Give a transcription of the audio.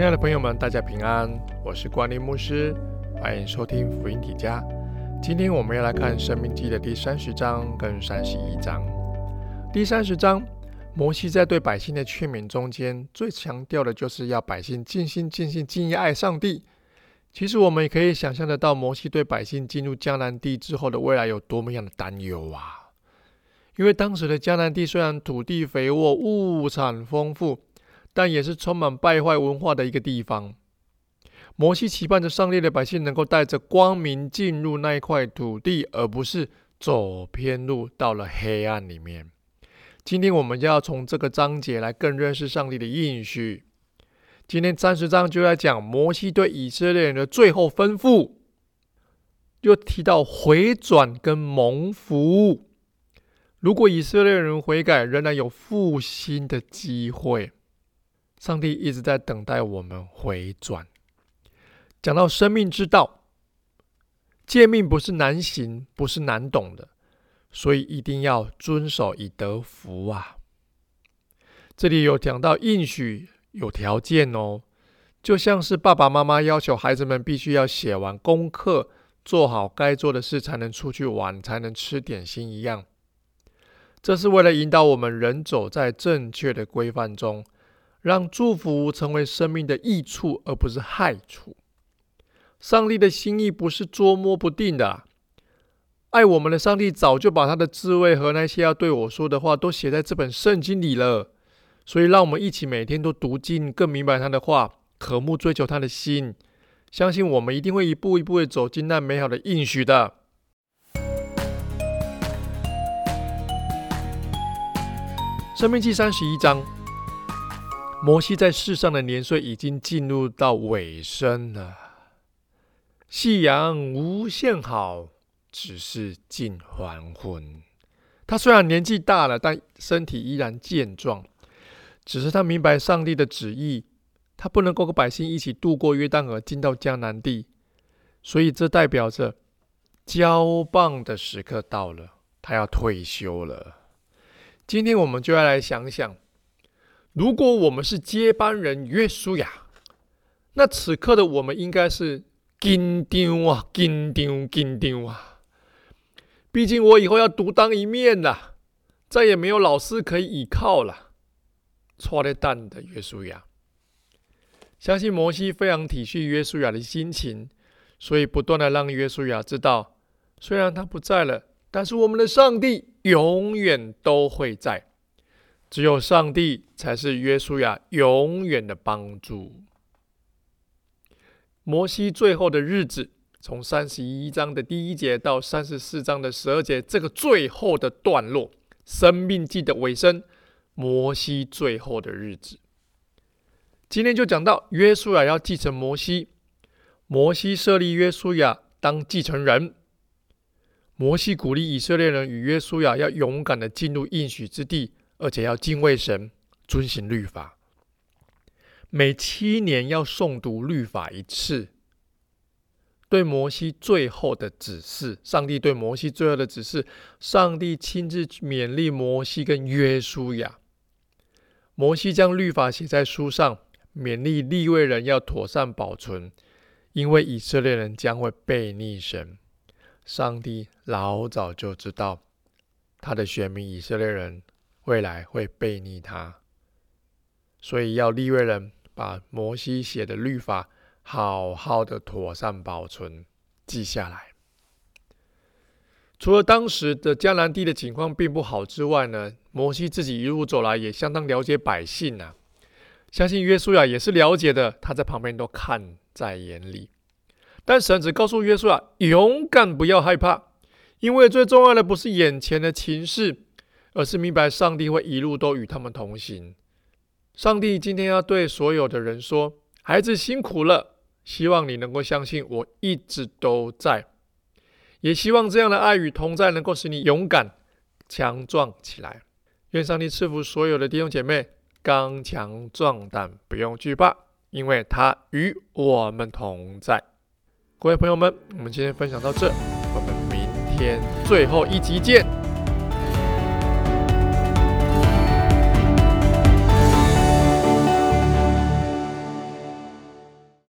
亲爱的朋友们，大家平安，我是关林牧师，欢迎收听福音体家。今天我们要来看《生命记》的第三十章跟三十一章。第三十章，摩西在对百姓的劝勉中间，最强调的就是要百姓尽心、尽心、尽意爱上帝。其实我们也可以想象得到，摩西对百姓进入迦南地之后的未来有多么样的担忧啊！因为当时的迦南地虽然土地肥沃、物产丰富。但也是充满败坏文化的一个地方。摩西期盼着上帝的百姓能够带着光明进入那一块土地，而不是走偏路到了黑暗里面。今天我们就要从这个章节来更认识上帝的应许。今天三十章就在讲摩西对以色列人的最后吩咐，又提到回转跟蒙福。如果以色列人悔改，仍然有复兴的机会。上帝一直在等待我们回转。讲到生命之道，诫命不是难行，不是难懂的，所以一定要遵守以得福啊。这里有讲到应许有条件哦，就像是爸爸妈妈要求孩子们必须要写完功课，做好该做的事，才能出去玩，才能吃点心一样。这是为了引导我们人走在正确的规范中。让祝福成为生命的益处，而不是害处。上帝的心意不是捉摸不定的。爱我们的上帝早就把他的智慧和那些要对我说的话都写在这本圣经里了。所以，让我们一起每天都读经，更明白他的话，渴慕追求他的心，相信我们一定会一步一步的走进那美好的应许的。生命记三十一章。摩西在世上的年岁已经进入到尾声了。夕阳无限好，只是近黄昏。他虽然年纪大了，但身体依然健壮。只是他明白上帝的旨意，他不能够和百姓一起渡过约旦河，进到迦南地。所以这代表着交棒的时刻到了，他要退休了。今天我们就要来想想。如果我们是接班人约书亚，那此刻的我们应该是紧张啊，紧张，紧张啊！毕竟我以后要独当一面了，再也没有老师可以依靠了。错了蛋的约书亚，相信摩西非常体恤约书亚的心情，所以不断的让约书亚知道，虽然他不在了，但是我们的上帝永远都会在。只有上帝才是约书亚永远的帮助。摩西最后的日子，从三十一章的第一节到三十四章的十二节，这个最后的段落，生命记的尾声，摩西最后的日子。今天就讲到约书亚要继承摩西，摩西设立约书亚当继承人，摩西鼓励以色列人与约书亚要勇敢的进入应许之地。而且要敬畏神，遵行律法。每七年要诵读律法一次。对摩西最后的指示，上帝对摩西最后的指示，上帝亲自勉励摩西跟约书亚。摩西将律法写在书上，勉励立位人要妥善保存，因为以色列人将会背逆神。上帝老早就知道他的选民以色列人。未来会背逆他，所以要立位人把摩西写的律法好好的妥善保存记下来。除了当时的迦南地的情况并不好之外呢，摩西自己一路走来也相当了解百姓呐。相信约书亚也是了解的，他在旁边都看在眼里。但神只告诉约书亚：勇敢，不要害怕，因为最重要的不是眼前的情势。而是明白上帝会一路都与他们同行。上帝今天要对所有的人说：“孩子辛苦了，希望你能够相信我一直都在，也希望这样的爱与同在能够使你勇敢、强壮起来。愿上帝赐福所有的弟兄姐妹，刚强壮胆，不用惧怕，因为他与我们同在。”各位朋友们，我们今天分享到这，我们明天最后一集见。